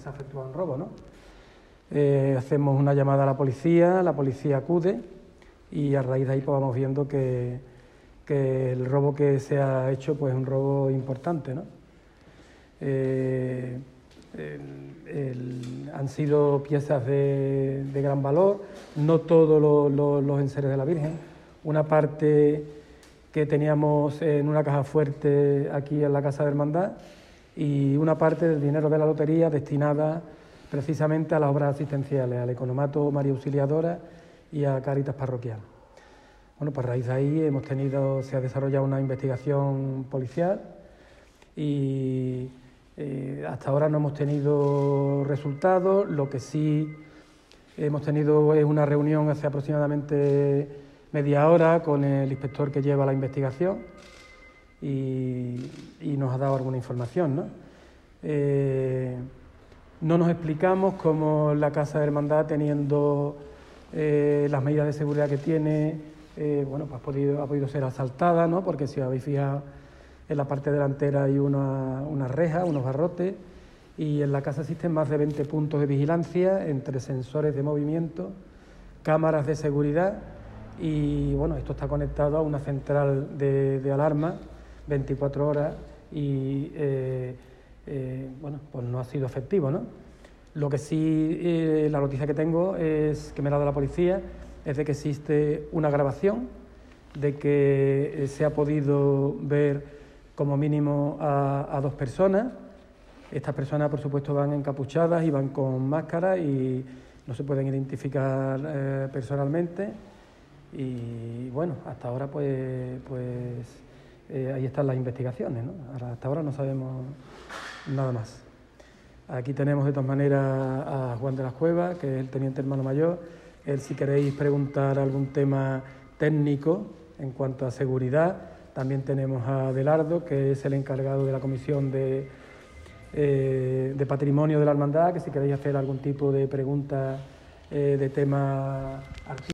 se ha efectuado un robo. ¿no? Eh, hacemos una llamada a la policía, la policía acude y a raíz de ahí pues, vamos viendo que, el robo que se ha hecho pues, es un robo importante. ¿no? Eh, han sido piezas de, gran valor, no todos los enseres de la Virgen, una parte que teníamos en una caja fuerte aquí en la Casa de Hermandad y una parte del dinero de la lotería destinada precisamente a las obras asistenciales, al Economato María Auxiliadora y a Caritas Parroquial. Bueno, pues a raíz de ahí hemos tenido, se ha desarrollado una investigación policial y eh, hasta ahora no hemos tenido resultados. Lo que sí hemos tenido es una reunión hace aproximadamente media hora con el inspector que lleva la investigación y, nos ha dado alguna información. ¿no? Eh, no nos explicamos cómo la Casa de Hermandad, teniendo eh, las medidas de seguridad que tiene, eh, bueno, pues ha podido, ha podido ser asaltada, ¿no? porque si habéis fijado en la parte delantera hay una, una reja, unos barrotes, y en la casa existen más de 20 puntos de vigilancia entre sensores de movimiento, cámaras de seguridad y bueno, esto está conectado a una central de, alarma 24 horas y eh, eh, bueno, pues no ha sido efectivo, ¿no? Lo que sí, eh, la noticia que tengo es que me ha dado la policía, es de que existe una grabación, de que se ha podido ver como mínimo a, dos personas. Estas personas, por supuesto, van encapuchadas y van con máscara y no se pueden identificar personalmente. Y bueno, hasta ahora pues, pues eh, ahí están las investigaciones, ¿no? hasta ahora no sabemos nada más. Aquí tenemos de todas maneras a Juan de las Cuevas, que es el teniente hermano mayor. Él si queréis preguntar algún tema técnico en cuanto a seguridad, también tenemos a Adelardo, que es el encargado de la comisión de, eh, de patrimonio de la hermandad, que si queréis hacer algún tipo de pregunta eh, de tema.